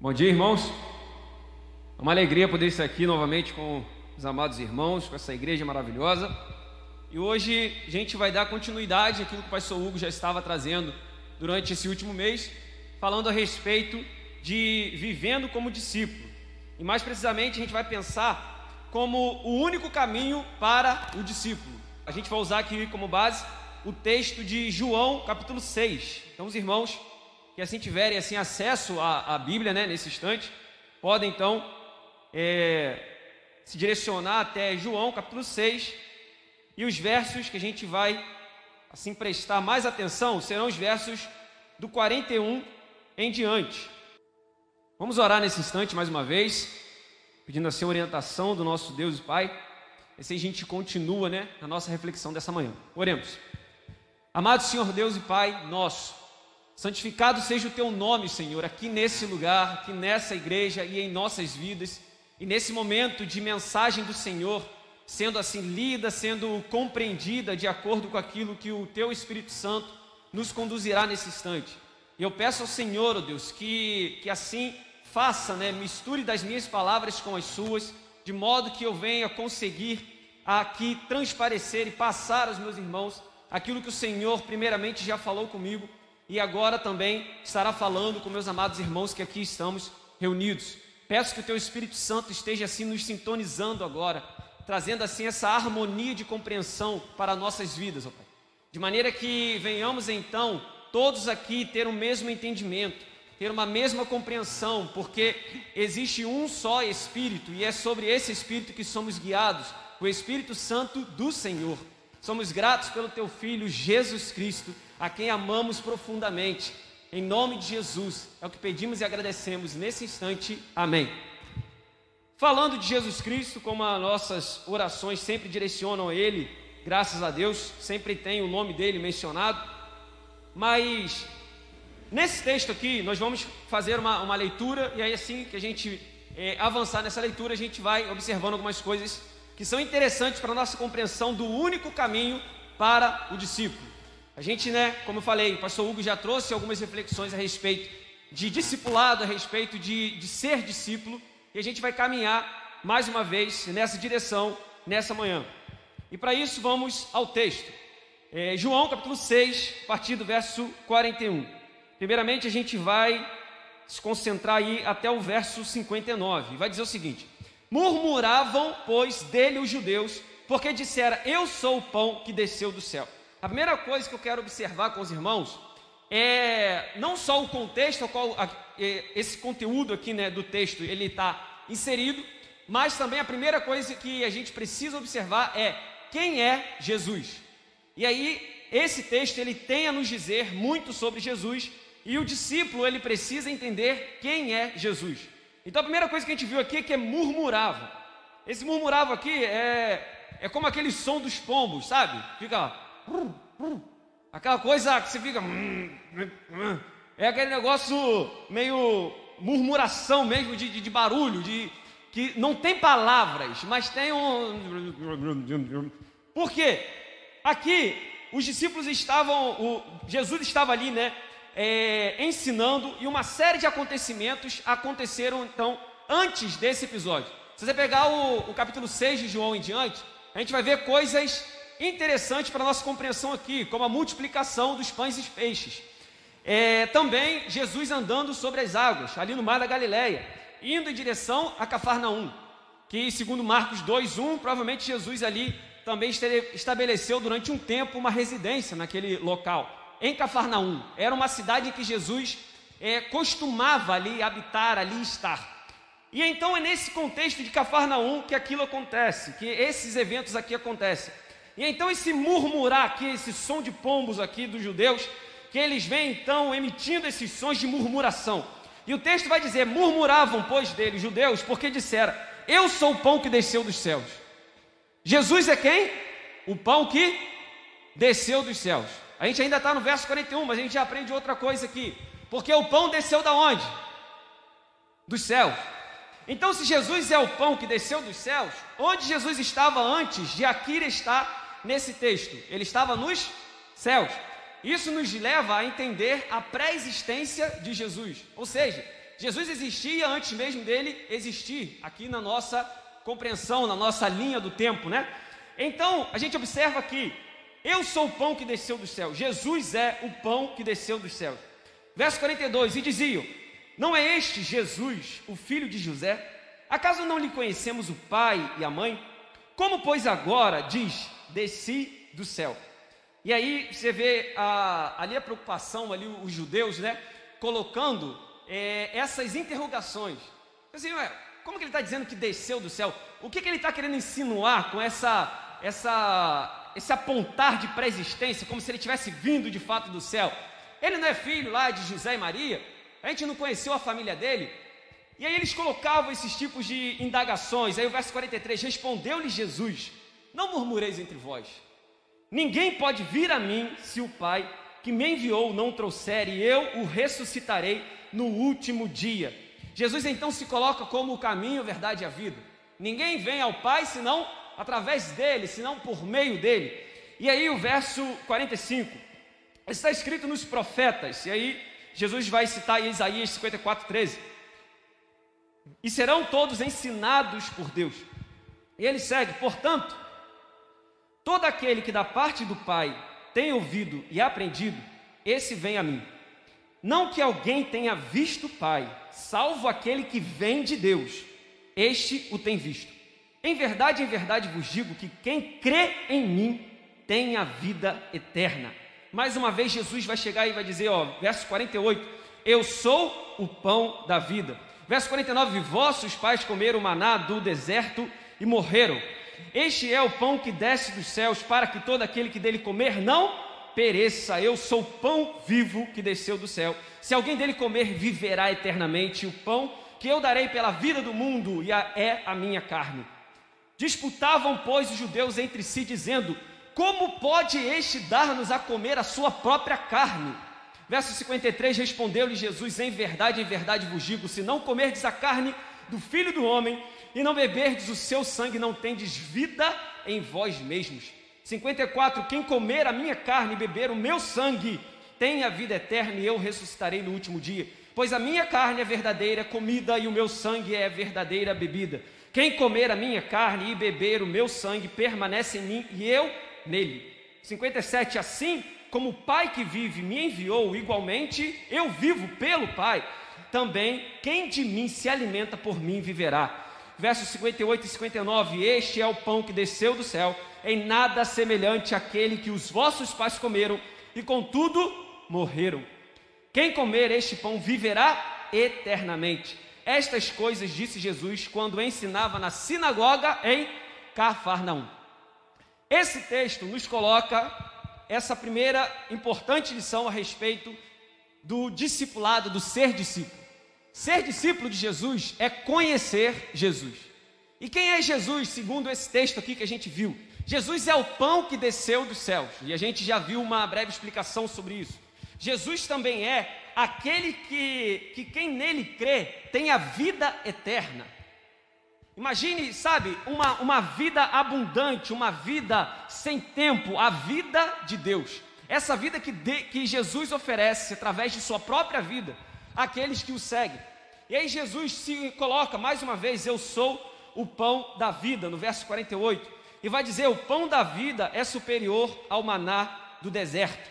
Bom dia, irmãos. É uma alegria poder estar aqui novamente com os amados irmãos, com essa igreja maravilhosa. E hoje a gente vai dar continuidade àquilo que o pastor Hugo já estava trazendo durante esse último mês, falando a respeito de vivendo como discípulo. E mais precisamente, a gente vai pensar como o único caminho para o discípulo. A gente vai usar aqui como base o texto de João, capítulo 6. Então, os irmãos que assim tiverem assim acesso à, à Bíblia, né, nesse instante, podem então é, se direcionar até João capítulo 6 e os versos que a gente vai assim prestar mais atenção serão os versos do 41 em diante. Vamos orar nesse instante mais uma vez, pedindo assim a orientação do nosso Deus e Pai. E assim a gente continua, né, na nossa reflexão dessa manhã. Oremos. Amado Senhor Deus e Pai nosso, Santificado seja o teu nome, Senhor, aqui nesse lugar, aqui nessa igreja e em nossas vidas. E nesse momento de mensagem do Senhor, sendo assim lida, sendo compreendida de acordo com aquilo que o teu Espírito Santo nos conduzirá nesse instante. E eu peço ao Senhor, oh Deus, que, que assim faça, né, misture das minhas palavras com as suas, de modo que eu venha conseguir aqui transparecer e passar aos meus irmãos aquilo que o Senhor primeiramente já falou comigo e agora também estará falando com meus amados irmãos que aqui estamos reunidos. Peço que o teu Espírito Santo esteja assim nos sintonizando agora, trazendo assim essa harmonia de compreensão para nossas vidas, ó Pai. De maneira que venhamos então todos aqui ter o mesmo entendimento, ter uma mesma compreensão, porque existe um só Espírito e é sobre esse Espírito que somos guiados, o Espírito Santo do Senhor. Somos gratos pelo teu filho Jesus Cristo a quem amamos profundamente. Em nome de Jesus, é o que pedimos e agradecemos nesse instante. Amém. Falando de Jesus Cristo, como as nossas orações sempre direcionam a Ele, graças a Deus, sempre tem o nome dele mencionado. Mas nesse texto aqui, nós vamos fazer uma, uma leitura, e aí assim que a gente é, avançar nessa leitura, a gente vai observando algumas coisas que são interessantes para a nossa compreensão do único caminho para o discípulo. A gente, né, como eu falei, o pastor Hugo já trouxe algumas reflexões a respeito de discipulado, a respeito de, de ser discípulo, e a gente vai caminhar mais uma vez nessa direção nessa manhã. E para isso vamos ao texto. É, João capítulo 6, a partir do verso 41. Primeiramente a gente vai se concentrar aí até o verso 59. Vai dizer o seguinte: Murmuravam, pois, dele os judeus, porque dissera: Eu sou o pão que desceu do céu. A primeira coisa que eu quero observar com os irmãos é não só o contexto ao qual a, esse conteúdo aqui né, do texto ele está inserido, mas também a primeira coisa que a gente precisa observar é quem é Jesus. E aí esse texto ele tem a nos dizer muito sobre Jesus e o discípulo ele precisa entender quem é Jesus. Então a primeira coisa que a gente viu aqui é que é murmurava. Esse murmurava aqui é, é como aquele som dos pombos, sabe? Fica Aquela coisa que você fica. É aquele negócio meio murmuração mesmo de, de, de barulho, de que não tem palavras, mas tem um. Por quê? Aqui os discípulos estavam, o, Jesus estava ali, né, é, ensinando e uma série de acontecimentos aconteceram então antes desse episódio. Se você pegar o, o capítulo 6 de João em diante, a gente vai ver coisas interessante para a nossa compreensão aqui, como a multiplicação dos pães e peixes. É, também Jesus andando sobre as águas, ali no mar da Galileia, indo em direção a Cafarnaum, que segundo Marcos 2:1, provavelmente Jesus ali também estabeleceu durante um tempo uma residência naquele local, em Cafarnaum. Era uma cidade em que Jesus é, costumava ali habitar, ali estar. E então é nesse contexto de Cafarnaum que aquilo acontece, que esses eventos aqui acontecem. E então esse murmurar aqui, esse som de pombos aqui dos judeus, que eles vêm então emitindo esses sons de murmuração. E o texto vai dizer: murmuravam, pois, deles, judeus, porque disseram: Eu sou o pão que desceu dos céus. Jesus é quem? O pão que desceu dos céus. A gente ainda está no verso 41, mas a gente já aprende outra coisa aqui. Porque o pão desceu da onde? Dos céus. Então, se Jesus é o pão que desceu dos céus, onde Jesus estava antes de aqui estar nesse texto? Ele estava nos céus. Isso nos leva a entender a pré-existência de Jesus. Ou seja, Jesus existia antes mesmo dele existir, aqui na nossa compreensão, na nossa linha do tempo, né? Então, a gente observa que eu sou o pão que desceu do céu. Jesus é o pão que desceu dos céus. Verso 42: E diziam: Não é este Jesus, o filho de José? Acaso não lhe conhecemos o pai e a mãe? Como, pois, agora diz: Desci do céu? E aí você vê a, ali a preocupação, ali os judeus, né? Colocando é, essas interrogações. Assim, ué, como que ele está dizendo que desceu do céu? O que, que ele está querendo insinuar com essa, essa, esse apontar de pré-existência, como se ele tivesse vindo de fato do céu? Ele não é filho lá de José e Maria? A gente não conheceu a família dele? E aí eles colocavam esses tipos de indagações. Aí o verso 43: Respondeu-lhe Jesus: Não murmureis entre vós. Ninguém pode vir a mim se o Pai que me enviou não trouxer, e eu o ressuscitarei no último dia. Jesus então se coloca como o caminho, a verdade e a vida. Ninguém vem ao Pai senão através dele, senão por meio dele. E aí o verso 45 está escrito nos profetas, e aí Jesus vai citar Isaías 54, 13. E serão todos ensinados por Deus. E ele segue, portanto, todo aquele que da parte do Pai tem ouvido e aprendido, esse vem a mim. Não que alguém tenha visto o Pai, salvo aquele que vem de Deus, este o tem visto. Em verdade, em verdade vos digo que quem crê em mim tem a vida eterna. Mais uma vez, Jesus vai chegar e vai dizer, ó, verso 48: Eu sou o pão da vida. Verso 49: Vossos pais comeram maná do deserto e morreram. Este é o pão que desce dos céus, para que todo aquele que dele comer não pereça. Eu sou o pão vivo que desceu do céu. Se alguém dele comer, viverá eternamente. O pão que eu darei pela vida do mundo e a, é a minha carne. Disputavam, pois, os judeus entre si, dizendo: Como pode este dar-nos a comer a sua própria carne? Verso 53: Respondeu-lhe Jesus: Em verdade, em verdade vos digo: se não comerdes a carne do filho do homem e não beberdes o seu sangue, não tendes vida em vós mesmos. 54: Quem comer a minha carne e beber o meu sangue, tem a vida eterna e eu ressuscitarei no último dia. Pois a minha carne é verdadeira comida e o meu sangue é verdadeira bebida. Quem comer a minha carne e beber o meu sangue permanece em mim e eu nele. 57 Assim como o Pai que vive me enviou, igualmente eu vivo pelo Pai. Também quem de mim se alimenta por mim viverá. Versos 58 e 59: Este é o pão que desceu do céu em nada semelhante àquele que os vossos pais comeram e contudo morreram. Quem comer este pão viverá eternamente. Estas coisas disse Jesus quando ensinava na sinagoga em Cafarnaum. Esse texto nos coloca essa primeira importante lição a respeito do discipulado, do ser discípulo. Ser discípulo de Jesus é conhecer Jesus. E quem é Jesus, segundo esse texto aqui que a gente viu? Jesus é o pão que desceu dos céus, e a gente já viu uma breve explicação sobre isso. Jesus também é aquele que, que quem nele crê tem a vida eterna. Imagine, sabe, uma, uma vida abundante, uma vida sem tempo, a vida de Deus. Essa vida que, de, que Jesus oferece através de sua própria vida àqueles que o seguem. E aí Jesus se coloca mais uma vez: Eu sou o pão da vida, no verso 48 e vai dizer: o pão da vida é superior ao maná do deserto.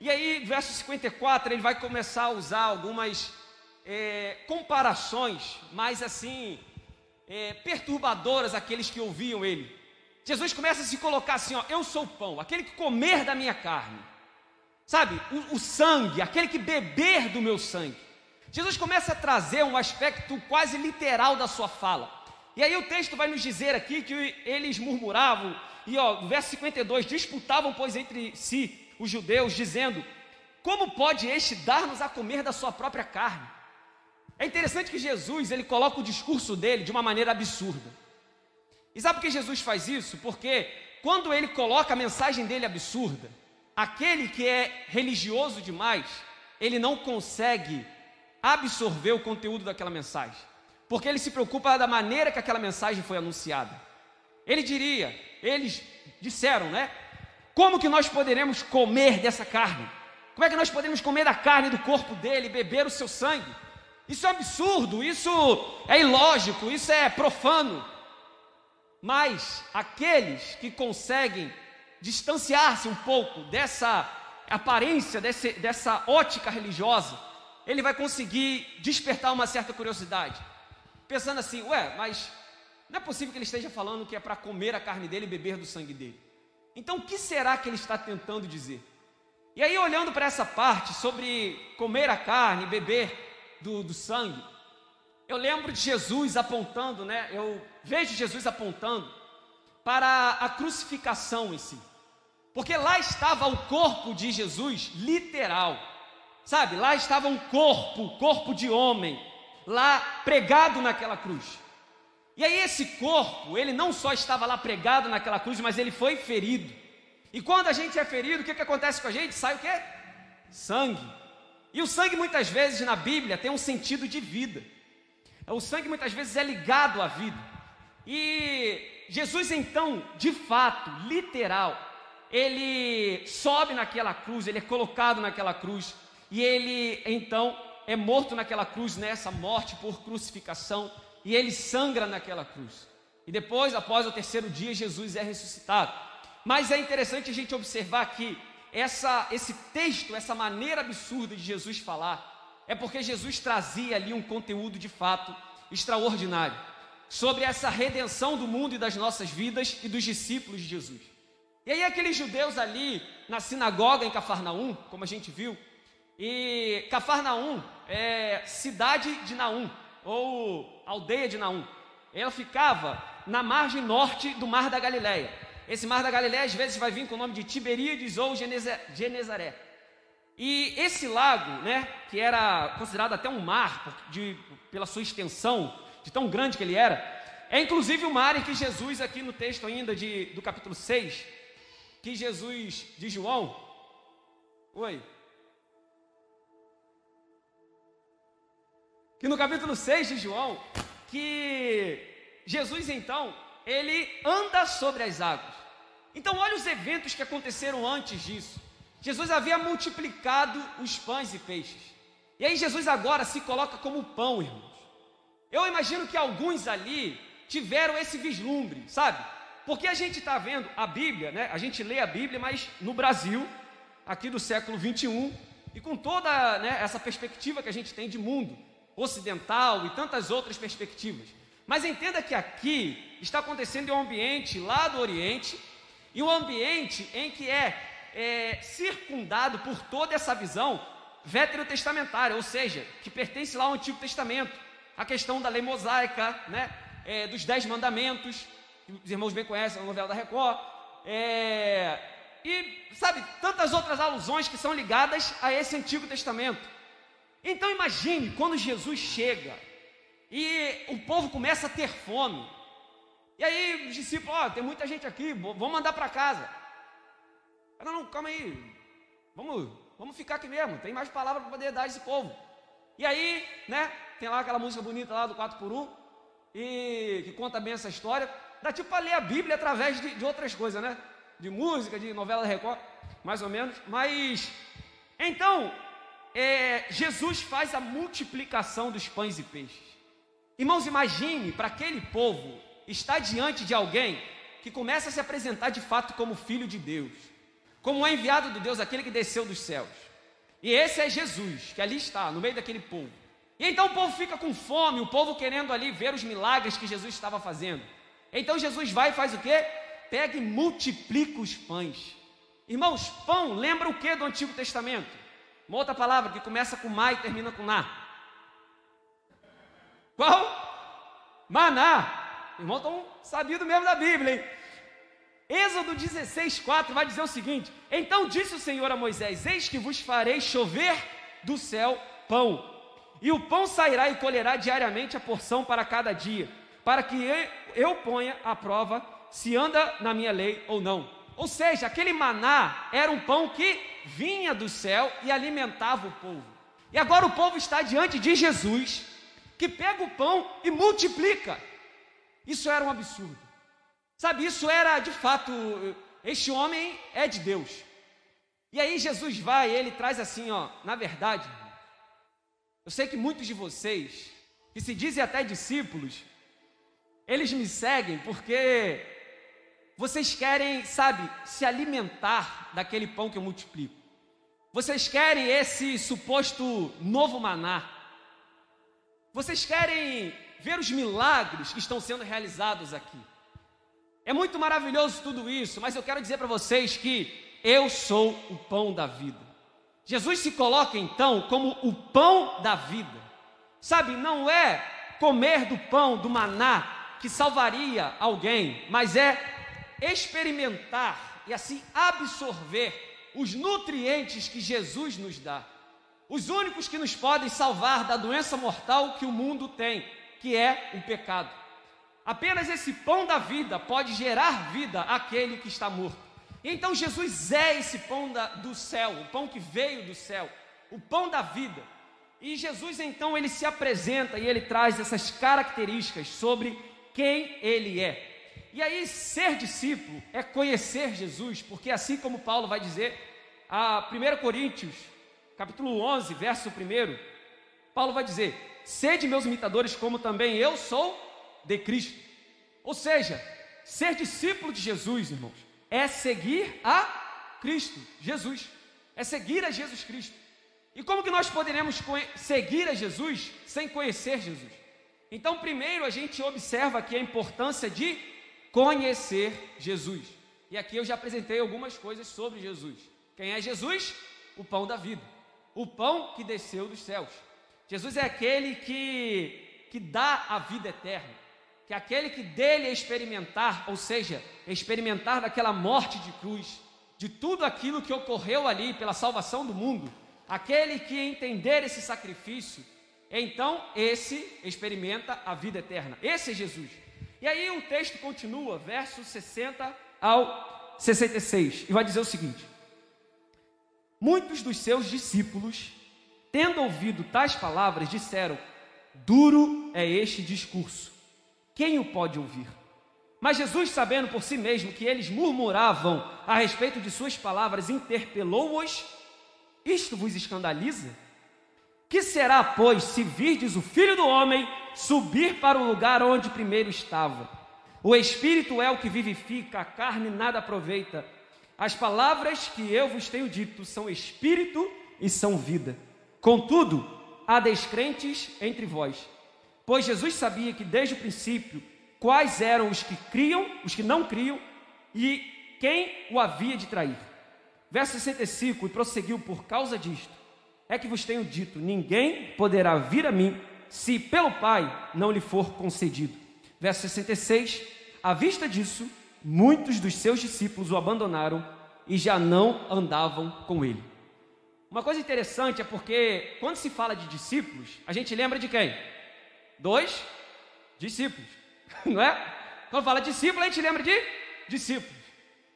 E aí, verso 54, ele vai começar a usar algumas é, comparações, mais assim, é, perturbadoras àqueles que ouviam ele. Jesus começa a se colocar assim: ó, eu sou o pão, aquele que comer da minha carne, sabe, o, o sangue, aquele que beber do meu sangue. Jesus começa a trazer um aspecto quase literal da sua fala. E aí o texto vai nos dizer aqui que eles murmuravam, e ó, verso 52, disputavam, pois, entre si os judeus, dizendo: Como pode este dar-nos a comer da sua própria carne? É interessante que Jesus, ele coloca o discurso dele de uma maneira absurda. E sabe por que Jesus faz isso? Porque quando ele coloca a mensagem dele absurda, aquele que é religioso demais, ele não consegue absorver o conteúdo daquela mensagem porque ele se preocupa da maneira que aquela mensagem foi anunciada. Ele diria, eles disseram, né? Como que nós poderemos comer dessa carne? Como é que nós podemos comer da carne do corpo dele, beber o seu sangue? Isso é absurdo, isso é ilógico, isso é profano. Mas aqueles que conseguem distanciar-se um pouco dessa aparência, desse, dessa ótica religiosa, ele vai conseguir despertar uma certa curiosidade. Pensando assim, ué, mas não é possível que ele esteja falando que é para comer a carne dele e beber do sangue dele. Então, o que será que ele está tentando dizer? E aí, olhando para essa parte sobre comer a carne, beber do, do sangue, eu lembro de Jesus apontando, né? Eu vejo Jesus apontando para a crucificação em si. Porque lá estava o corpo de Jesus literal. Sabe? Lá estava um corpo, corpo de homem, lá pregado naquela cruz. E aí esse corpo, ele não só estava lá pregado naquela cruz, mas ele foi ferido. E quando a gente é ferido, o que, que acontece com a gente? Sai o quê? Sangue. E o sangue muitas vezes na Bíblia tem um sentido de vida. O sangue muitas vezes é ligado à vida. E Jesus então, de fato, literal, ele sobe naquela cruz, ele é colocado naquela cruz e ele então é morto naquela cruz nessa morte por crucificação e ele sangra naquela cruz. E depois, após o terceiro dia, Jesus é ressuscitado. Mas é interessante a gente observar que essa, esse texto, essa maneira absurda de Jesus falar, é porque Jesus trazia ali um conteúdo de fato extraordinário sobre essa redenção do mundo e das nossas vidas e dos discípulos de Jesus. E aí aqueles judeus ali na sinagoga em Cafarnaum, como a gente viu, e Cafarnaum é cidade de Naum, ou aldeia de Naum. Ela ficava na margem norte do Mar da Galileia. Esse mar da Galileia às vezes vai vir com o nome de Tiberíades ou Genezaré. E esse lago, né, que era considerado até um mar de, pela sua extensão, de tão grande que ele era, é inclusive o mar em que Jesus, aqui no texto ainda de, do capítulo 6, que Jesus de João, oi, que no capítulo 6 de João, que Jesus então, ele anda sobre as águas. Então, olha os eventos que aconteceram antes disso. Jesus havia multiplicado os pães e peixes. E aí, Jesus agora se coloca como pão, irmãos. Eu imagino que alguns ali tiveram esse vislumbre, sabe? Porque a gente está vendo a Bíblia, né? A gente lê a Bíblia, mas no Brasil, aqui do século 21, e com toda né, essa perspectiva que a gente tem de mundo ocidental e tantas outras perspectivas. Mas entenda que aqui está acontecendo em um ambiente lá do Oriente, e um ambiente em que é, é circundado por toda essa visão veterotestamentária, ou seja, que pertence lá ao Antigo Testamento, a questão da lei mosaica, né, é, dos dez mandamentos, os irmãos bem conhecem a novela da Record, é, e sabe, tantas outras alusões que são ligadas a esse Antigo Testamento. Então imagine quando Jesus chega e o povo começa a ter fome, e aí os discípulos, ó, tem muita gente aqui, vamos mandar para casa. Não, não, calma aí. Vamos, vamos ficar aqui mesmo. Tem mais palavras para poder dar a esse povo. E aí, né, tem lá aquela música bonita lá do 4 por 1 e que conta bem essa história. Dá tipo para ler a Bíblia através de, de outras coisas, né? De música, de novela Record, mais ou menos. Mas então, é, Jesus faz a multiplicação dos pães e peixes. Irmãos, imagine para aquele povo está diante de alguém que começa a se apresentar de fato como filho de Deus, como o enviado de Deus, aquele que desceu dos céus. E esse é Jesus, que ali está, no meio daquele povo. E então o povo fica com fome, o povo querendo ali ver os milagres que Jesus estava fazendo. Então Jesus vai e faz o quê? Pega e multiplica os pães. Irmãos, pão lembra o que do Antigo Testamento? Uma outra palavra que começa com ma e termina com na. Qual? Maná. Irmão, tão sabido mesmo da Bíblia, hein? Êxodo 16, 4 vai dizer o seguinte: Então disse o Senhor a Moisés: Eis que vos farei chover do céu pão, e o pão sairá e colherá diariamente a porção para cada dia, para que eu ponha à prova se anda na minha lei ou não. Ou seja, aquele maná era um pão que vinha do céu e alimentava o povo. E agora o povo está diante de Jesus, que pega o pão e multiplica. Isso era um absurdo. Sabe, isso era de fato, este homem é de Deus. E aí Jesus vai, ele traz assim, ó, na verdade, Eu sei que muitos de vocês, que se dizem até discípulos, eles me seguem porque vocês querem, sabe, se alimentar daquele pão que eu multiplico. Vocês querem esse suposto novo maná. Vocês querem ver os milagres que estão sendo realizados aqui. É muito maravilhoso tudo isso, mas eu quero dizer para vocês que eu sou o pão da vida. Jesus se coloca então como o pão da vida. Sabe, não é comer do pão, do maná, que salvaria alguém, mas é experimentar e assim absorver os nutrientes que Jesus nos dá. Os únicos que nos podem salvar da doença mortal que o mundo tem, que é o pecado. Apenas esse pão da vida pode gerar vida àquele que está morto. Então Jesus é esse pão da, do céu, o pão que veio do céu, o pão da vida. E Jesus então ele se apresenta e ele traz essas características sobre quem ele é. E aí, ser discípulo é conhecer Jesus, porque assim como Paulo vai dizer, a 1 Coríntios, capítulo 11, verso 1, Paulo vai dizer: Sede meus imitadores, como também eu sou de Cristo. Ou seja, ser discípulo de Jesus, irmãos, é seguir a Cristo, Jesus, é seguir a Jesus Cristo. E como que nós poderemos seguir a Jesus sem conhecer Jesus? Então, primeiro a gente observa aqui a importância de conhecer Jesus. E aqui eu já apresentei algumas coisas sobre Jesus. Quem é Jesus? O pão da vida. O pão que desceu dos céus. Jesus é aquele que, que dá a vida eterna. Que é aquele que dele é experimentar, ou seja, experimentar daquela morte de cruz, de tudo aquilo que ocorreu ali pela salvação do mundo. Aquele que entender esse sacrifício então esse experimenta a vida eterna. Esse é Jesus. E aí o texto continua, verso 60 ao 66, e vai dizer o seguinte: Muitos dos seus discípulos, tendo ouvido tais palavras, disseram: Duro é este discurso. Quem o pode ouvir? Mas Jesus, sabendo por si mesmo que eles murmuravam a respeito de suas palavras, interpelou-os: Isto vos escandaliza? Que será, pois, se virdes o filho do homem subir para o lugar onde primeiro estava? O espírito é o que vivifica, a carne nada aproveita. As palavras que eu vos tenho dito são espírito e são vida. Contudo, há descrentes entre vós. Pois Jesus sabia que desde o princípio quais eram os que criam, os que não criam e quem o havia de trair. Verso 65, e prosseguiu por causa disto é que vos tenho dito: ninguém poderá vir a mim se pelo Pai não lhe for concedido. Verso 66: À vista disso, muitos dos seus discípulos o abandonaram e já não andavam com ele. Uma coisa interessante é porque quando se fala de discípulos, a gente lembra de quem? Dois discípulos, não é? Quando fala discípulo, a gente lembra de discípulos.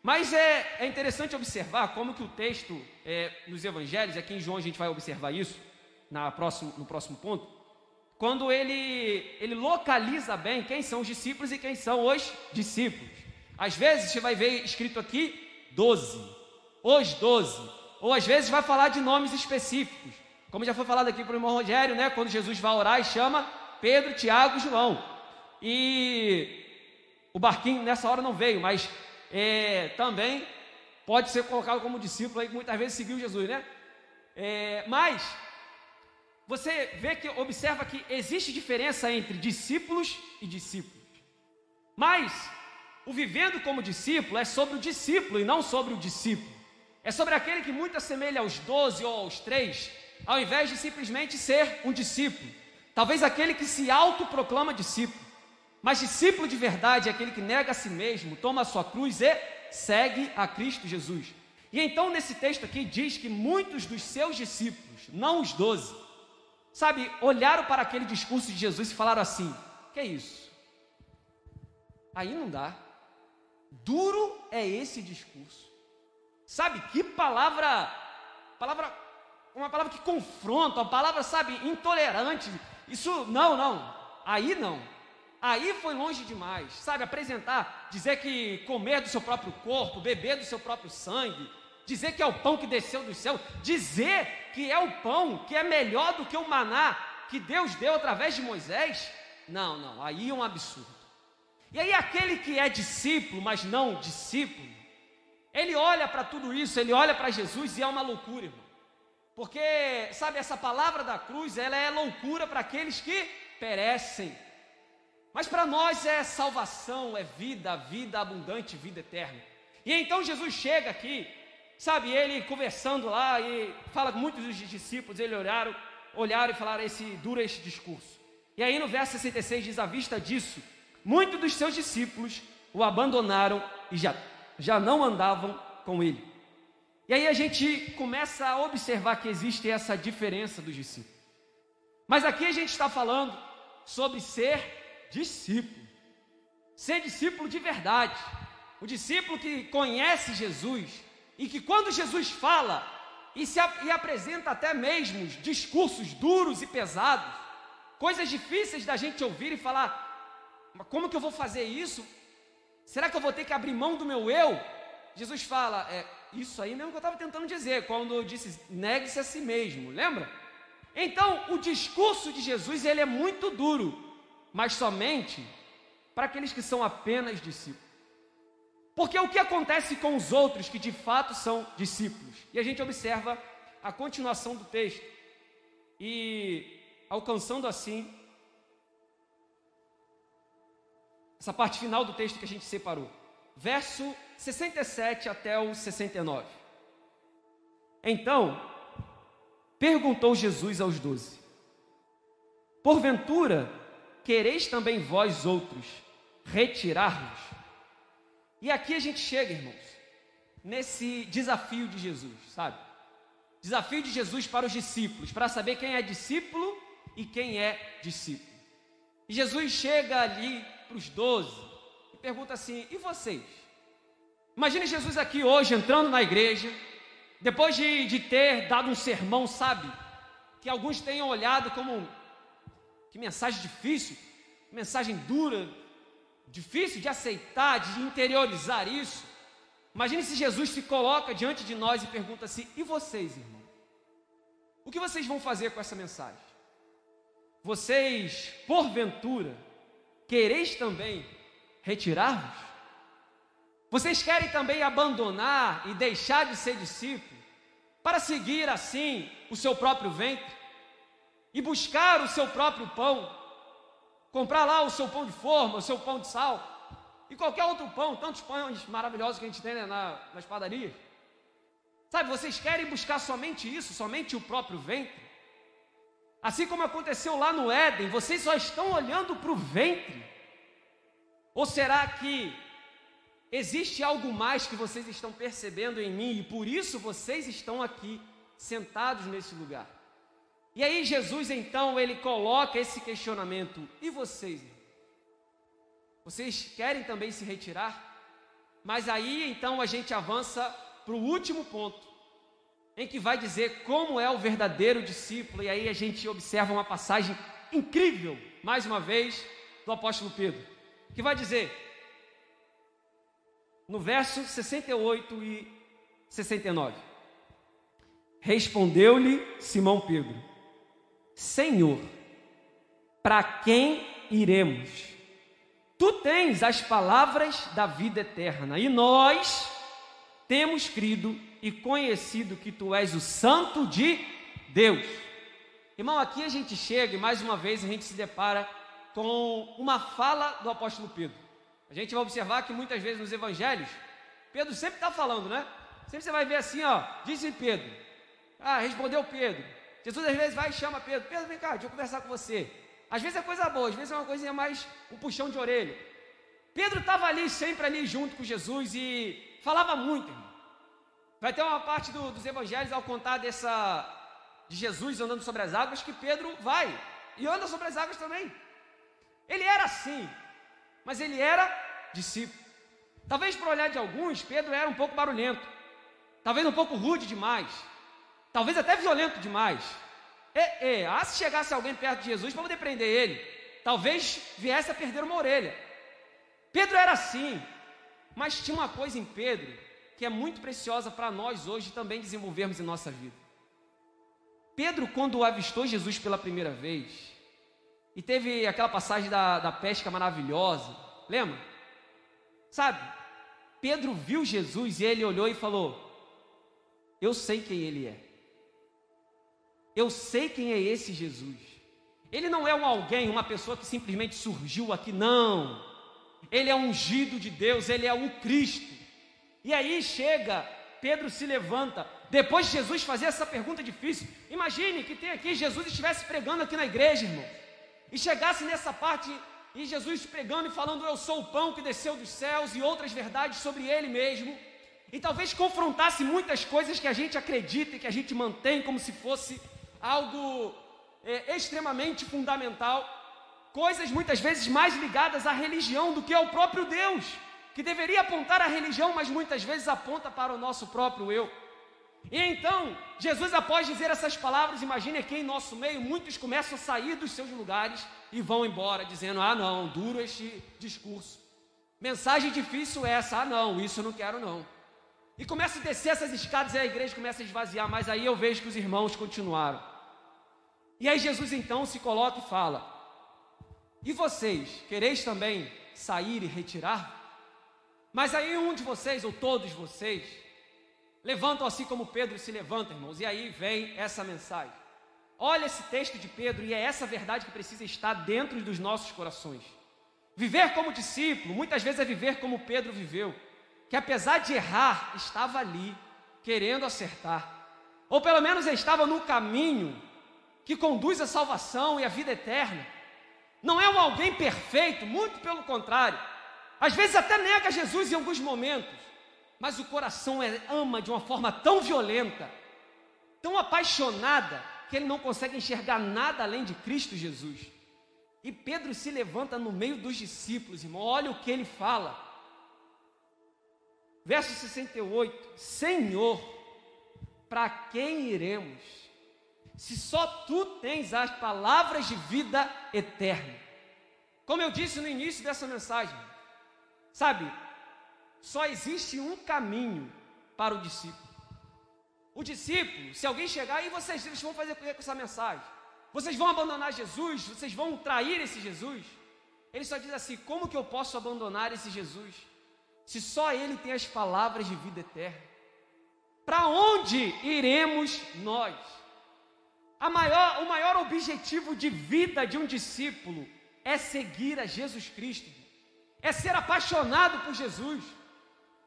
Mas é, é interessante observar como que o texto é, nos evangelhos, aqui em João a gente vai observar isso na próximo, no próximo ponto, quando ele, ele localiza bem quem são os discípulos e quem são os discípulos. Às vezes você vai ver escrito aqui doze, os doze, ou às vezes vai falar de nomes específicos, como já foi falado aqui para o irmão Rogério, né? Quando Jesus vai orar e chama Pedro, Tiago João. E o barquinho nessa hora não veio, mas é, também pode ser colocado como discípulo aí que muitas vezes seguiu Jesus, né? É, mas você vê que observa que existe diferença entre discípulos e discípulos. Mas o vivendo como discípulo é sobre o discípulo e não sobre o discípulo. É sobre aquele que muito assemelha aos doze ou aos três, ao invés de simplesmente ser um discípulo. Talvez aquele que se autoproclama discípulo. Mas discípulo de verdade é aquele que nega a si mesmo, toma a sua cruz e segue a Cristo Jesus. E então nesse texto aqui diz que muitos dos seus discípulos, não os doze, sabe, olharam para aquele discurso de Jesus e falaram assim: que é isso? Aí não dá. Duro é esse discurso. Sabe que palavra, palavra, uma palavra que confronta, uma palavra, sabe, intolerante. Isso não, não. Aí não. Aí foi longe demais, sabe? Apresentar, dizer que comer do seu próprio corpo, beber do seu próprio sangue, dizer que é o pão que desceu do céu, dizer que é o pão que é melhor do que o maná que Deus deu através de Moisés, não, não, aí é um absurdo. E aí aquele que é discípulo, mas não discípulo, ele olha para tudo isso, ele olha para Jesus e é uma loucura, irmão. Porque, sabe, essa palavra da cruz, ela é loucura para aqueles que perecem. Mas para nós é salvação, é vida, vida abundante, vida eterna. E então Jesus chega aqui, sabe, ele conversando lá e fala com muitos dos discípulos, eles olharam, olharam e falaram esse duro este discurso. E aí no verso 66 diz: à vista disso, muitos dos seus discípulos o abandonaram e já, já não andavam com ele. E aí a gente começa a observar que existe essa diferença dos discípulos. Mas aqui a gente está falando sobre ser discípulo. Ser discípulo de verdade. O discípulo que conhece Jesus e que quando Jesus fala e se e apresenta até mesmo discursos duros e pesados, coisas difíceis da gente ouvir e falar: mas como que eu vou fazer isso? Será que eu vou ter que abrir mão do meu eu? Jesus fala, é isso aí mesmo que eu estava tentando dizer, quando eu disse negue-se a si mesmo, lembra? Então, o discurso de Jesus ele é muito duro, mas somente para aqueles que são apenas discípulos. Porque o que acontece com os outros que de fato são discípulos? E a gente observa a continuação do texto. E alcançando assim essa parte final do texto que a gente separou. Verso 67 até o 69. Então, perguntou Jesus aos doze: Porventura, quereis também vós outros retirar-vos? E aqui a gente chega, irmãos, nesse desafio de Jesus, sabe? Desafio de Jesus para os discípulos, para saber quem é discípulo e quem é discípulo. E Jesus chega ali para os doze e pergunta assim: e vocês? Imagine Jesus aqui hoje entrando na igreja, depois de, de ter dado um sermão, sabe? Que alguns tenham olhado como que mensagem difícil, mensagem dura, difícil de aceitar, de interiorizar isso. Imagine se Jesus se coloca diante de nós e pergunta assim: e vocês, irmão? O que vocês vão fazer com essa mensagem? Vocês, porventura, quereis também retirar-vos? Vocês querem também abandonar e deixar de ser discípulo para seguir assim o seu próprio ventre e buscar o seu próprio pão, comprar lá o seu pão de forma, o seu pão de sal e qualquer outro pão, tantos pães maravilhosos que a gente tem né, na, nas padarias. Sabe, vocês querem buscar somente isso, somente o próprio ventre? Assim como aconteceu lá no Éden, vocês só estão olhando para o ventre? Ou será que existe algo mais que vocês estão percebendo em mim e por isso vocês estão aqui sentados nesse lugar? E aí Jesus então ele coloca esse questionamento: e vocês? Vocês querem também se retirar? Mas aí então a gente avança para o último ponto, em que vai dizer como é o verdadeiro discípulo, e aí a gente observa uma passagem incrível, mais uma vez, do apóstolo Pedro, que vai dizer, no verso 68 e 69: Respondeu-lhe Simão Pedro: Senhor, para quem iremos? Tu tens as palavras da vida eterna, e nós temos crido e conhecido que tu és o Santo de Deus. Irmão, aqui a gente chega e mais uma vez a gente se depara com uma fala do apóstolo Pedro. A gente vai observar que muitas vezes nos evangelhos, Pedro sempre está falando, né? Sempre você vai ver assim, ó, disse Pedro. Ah, respondeu Pedro. Jesus às vezes vai e chama Pedro. Pedro, vem cá, deixa eu conversar com você. Às vezes é coisa boa, às vezes é uma coisinha mais um puxão de orelha. Pedro estava ali, sempre ali junto com Jesus e falava muito, irmão. Vai ter uma parte do, dos evangelhos ao contar dessa de Jesus andando sobre as águas que Pedro vai e anda sobre as águas também. Ele era assim, mas ele era discípulo. Talvez por olhar de alguns, Pedro era um pouco barulhento, talvez um pouco rude demais, talvez até violento demais. E, ah, se chegasse alguém perto de Jesus para poder prender ele, talvez viesse a perder uma orelha. Pedro era assim, mas tinha uma coisa em Pedro que é muito preciosa para nós hoje também desenvolvermos em nossa vida. Pedro, quando avistou Jesus pela primeira vez, e teve aquela passagem da, da pesca maravilhosa, lembra? Sabe? Pedro viu Jesus e ele olhou e falou: Eu sei quem ele é. Eu sei quem é esse Jesus. Ele não é um alguém, uma pessoa que simplesmente surgiu aqui, não. Ele é ungido de Deus, ele é o Cristo. E aí chega, Pedro se levanta, depois de Jesus fazer essa pergunta difícil. Imagine que tem aqui Jesus estivesse pregando aqui na igreja, irmão. E chegasse nessa parte e Jesus pregando e falando: Eu sou o pão que desceu dos céus e outras verdades sobre ele mesmo. E talvez confrontasse muitas coisas que a gente acredita e que a gente mantém como se fosse algo é, extremamente fundamental, coisas muitas vezes mais ligadas à religião do que ao próprio Deus, que deveria apontar à religião, mas muitas vezes aponta para o nosso próprio eu. E então, Jesus, após dizer essas palavras, imagine aqui em nosso meio, muitos começam a sair dos seus lugares e vão embora, dizendo: Ah, não, duro este discurso. Mensagem difícil essa, ah, não, isso eu não quero, não. E começa a descer essas escadas e a igreja começa a esvaziar, mas aí eu vejo que os irmãos continuaram. E aí Jesus então se coloca e fala: E vocês, quereis também sair e retirar? Mas aí um de vocês, ou todos vocês, levantam assim como Pedro se levanta, irmãos, e aí vem essa mensagem. Olha esse texto de Pedro, e é essa verdade que precisa estar dentro dos nossos corações. Viver como discípulo, muitas vezes é viver como Pedro viveu, que apesar de errar, estava ali, querendo acertar, ou pelo menos estava no caminho que conduz à salvação e à vida eterna. Não é um alguém perfeito, muito pelo contrário. Às vezes até nega Jesus em alguns momentos, mas o coração é, ama de uma forma tão violenta, tão apaixonada, que ele não consegue enxergar nada além de Cristo Jesus. E Pedro se levanta no meio dos discípulos, irmão, olha o que ele fala. Verso 68: Senhor, para quem iremos? Se só tu tens as palavras de vida eterna. Como eu disse no início dessa mensagem, sabe, só existe um caminho para o discípulo. O discípulo, se alguém chegar e vocês vão fazer com essa mensagem, vocês vão abandonar Jesus, vocês vão trair esse Jesus. Ele só diz assim: como que eu posso abandonar esse Jesus? Se só Ele tem as palavras de vida eterna. Para onde iremos nós? Maior, o maior objetivo de vida de um discípulo é seguir a Jesus Cristo, é ser apaixonado por Jesus.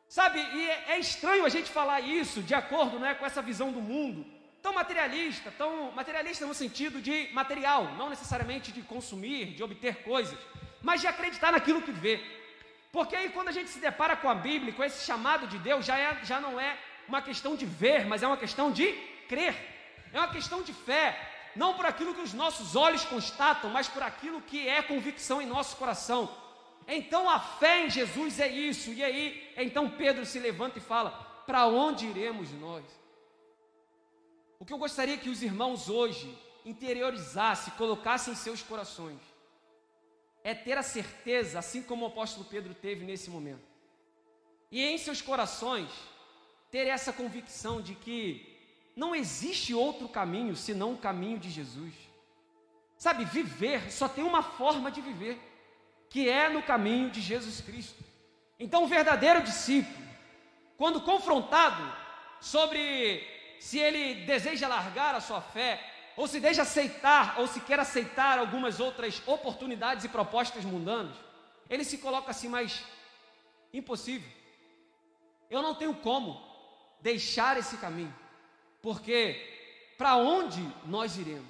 Sabe, e é, é estranho a gente falar isso de acordo né, com essa visão do mundo, tão materialista, tão materialista no sentido de material, não necessariamente de consumir, de obter coisas, mas de acreditar naquilo que vê. Porque aí quando a gente se depara com a Bíblia, com esse chamado de Deus, já, é, já não é uma questão de ver, mas é uma questão de crer é uma questão de fé, não por aquilo que os nossos olhos constatam, mas por aquilo que é convicção em nosso coração. Então a fé em Jesus é isso. E aí, então Pedro se levanta e fala: Para onde iremos nós? O que eu gostaria que os irmãos hoje interiorizassem, colocassem em seus corações, é ter a certeza, assim como o apóstolo Pedro teve nesse momento, e em seus corações, ter essa convicção de que não existe outro caminho senão o caminho de Jesus. Sabe, viver só tem uma forma de viver, que é no caminho de Jesus Cristo. Então, o verdadeiro discípulo, quando confrontado sobre se ele deseja largar a sua fé, ou se deixa aceitar, ou se quer aceitar algumas outras oportunidades e propostas mundanas, ele se coloca assim, mas impossível. Eu não tenho como deixar esse caminho. Porque para onde nós iremos?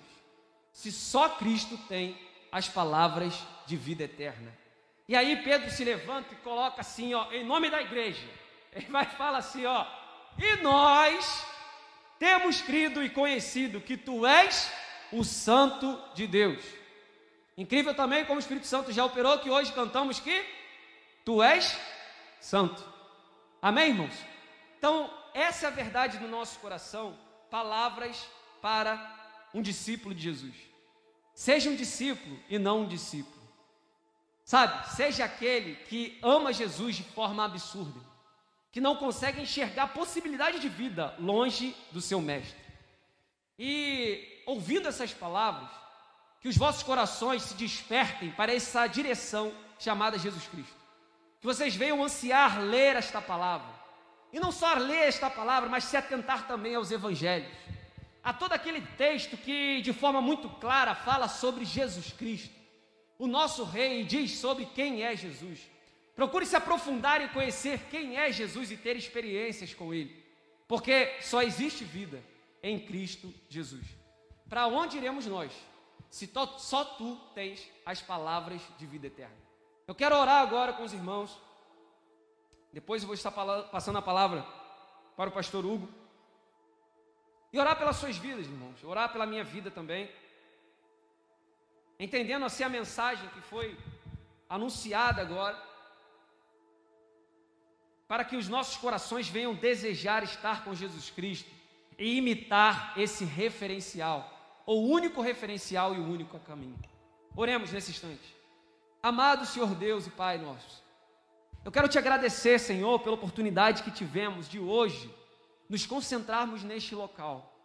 Se só Cristo tem as palavras de vida eterna. E aí Pedro se levanta e coloca assim, ó, em nome da igreja. Ele vai falar assim, ó, e nós temos crido e conhecido que tu és o santo de Deus. Incrível também como o Espírito Santo já operou que hoje cantamos que tu és santo. Amém, irmãos? Então, essa é a verdade do nosso coração palavras para um discípulo de Jesus. Seja um discípulo e não um discípulo. Sabe, seja aquele que ama Jesus de forma absurda, que não conseguem enxergar possibilidade de vida longe do seu mestre. E ouvindo essas palavras, que os vossos corações se despertem para essa direção chamada Jesus Cristo. Que vocês venham ansiar ler esta palavra. E não só ler esta palavra, mas se atentar também aos evangelhos. A todo aquele texto que de forma muito clara fala sobre Jesus Cristo. O nosso rei diz sobre quem é Jesus. Procure se aprofundar em conhecer quem é Jesus e ter experiências com ele. Porque só existe vida em Cristo Jesus. Para onde iremos nós? se só tu tens as palavras de vida eterna. Eu quero orar agora com os irmãos. Depois eu vou estar passando a palavra para o pastor Hugo. E orar pelas suas vidas, irmãos. Orar pela minha vida também. Entendendo assim a mensagem que foi anunciada agora. Para que os nossos corações venham desejar estar com Jesus Cristo e imitar esse referencial o único referencial e o único caminho. Oremos nesse instante. Amado Senhor Deus e Pai nosso, eu quero te agradecer, Senhor, pela oportunidade que tivemos de hoje nos concentrarmos neste local,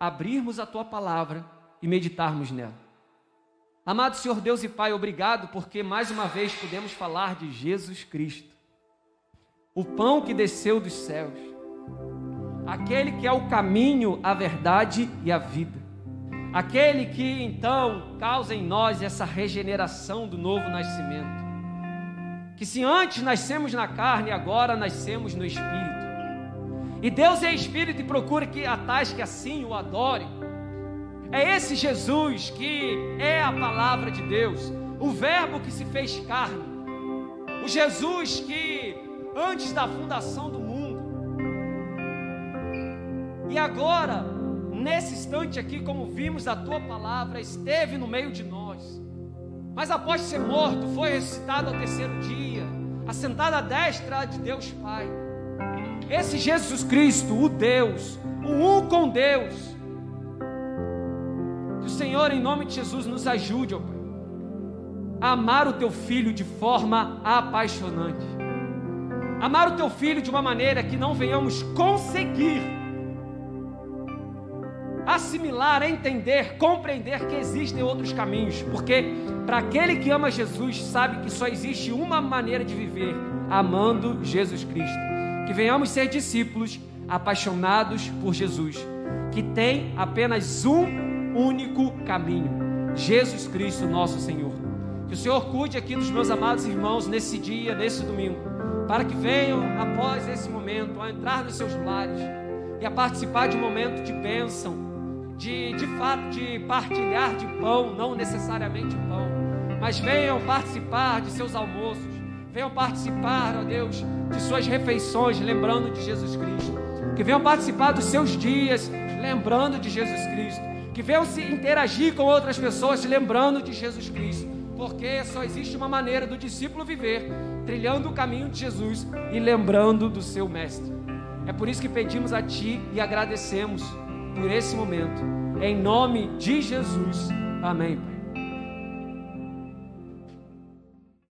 abrirmos a tua palavra e meditarmos nela. Amado Senhor Deus e Pai, obrigado porque mais uma vez podemos falar de Jesus Cristo, o pão que desceu dos céus, aquele que é o caminho, a verdade e a vida. Aquele que então causa em nós essa regeneração do novo nascimento. Que se antes nascemos na carne, agora nascemos no espírito. E Deus é espírito e procura que a tais que assim o adorem. É esse Jesus que é a palavra de Deus, o Verbo que se fez carne, o Jesus que antes da fundação do mundo, e agora nesse instante aqui, como vimos, a tua palavra esteve no meio de nós. Mas após ser morto, foi ressuscitado ao terceiro dia, assentado à destra de Deus Pai. Esse Jesus Cristo, o Deus, o um com Deus. Que o Senhor, em nome de Jesus, nos ajude, ó Pai, a amar o teu filho de forma apaixonante. Amar o teu filho de uma maneira que não venhamos conseguir assimilar, entender, compreender que existem outros caminhos, porque para aquele que ama Jesus, sabe que só existe uma maneira de viver, amando Jesus Cristo. Que venhamos ser discípulos apaixonados por Jesus, que tem apenas um único caminho: Jesus Cristo, nosso Senhor. Que o Senhor cuide aqui dos meus amados irmãos nesse dia, nesse domingo, para que venham após esse momento a entrar nos seus lares e a participar de um momento de bênção de, de fato, de partilhar de pão, não necessariamente pão, mas venham participar de seus almoços, venham participar, ó Deus, de suas refeições, lembrando de Jesus Cristo, que venham participar dos seus dias, lembrando de Jesus Cristo, que venham se interagir com outras pessoas, lembrando de Jesus Cristo, porque só existe uma maneira do discípulo viver, trilhando o caminho de Jesus e lembrando do seu Mestre. É por isso que pedimos a Ti e agradecemos por esse momento. Em nome de Jesus. Amém, Pai.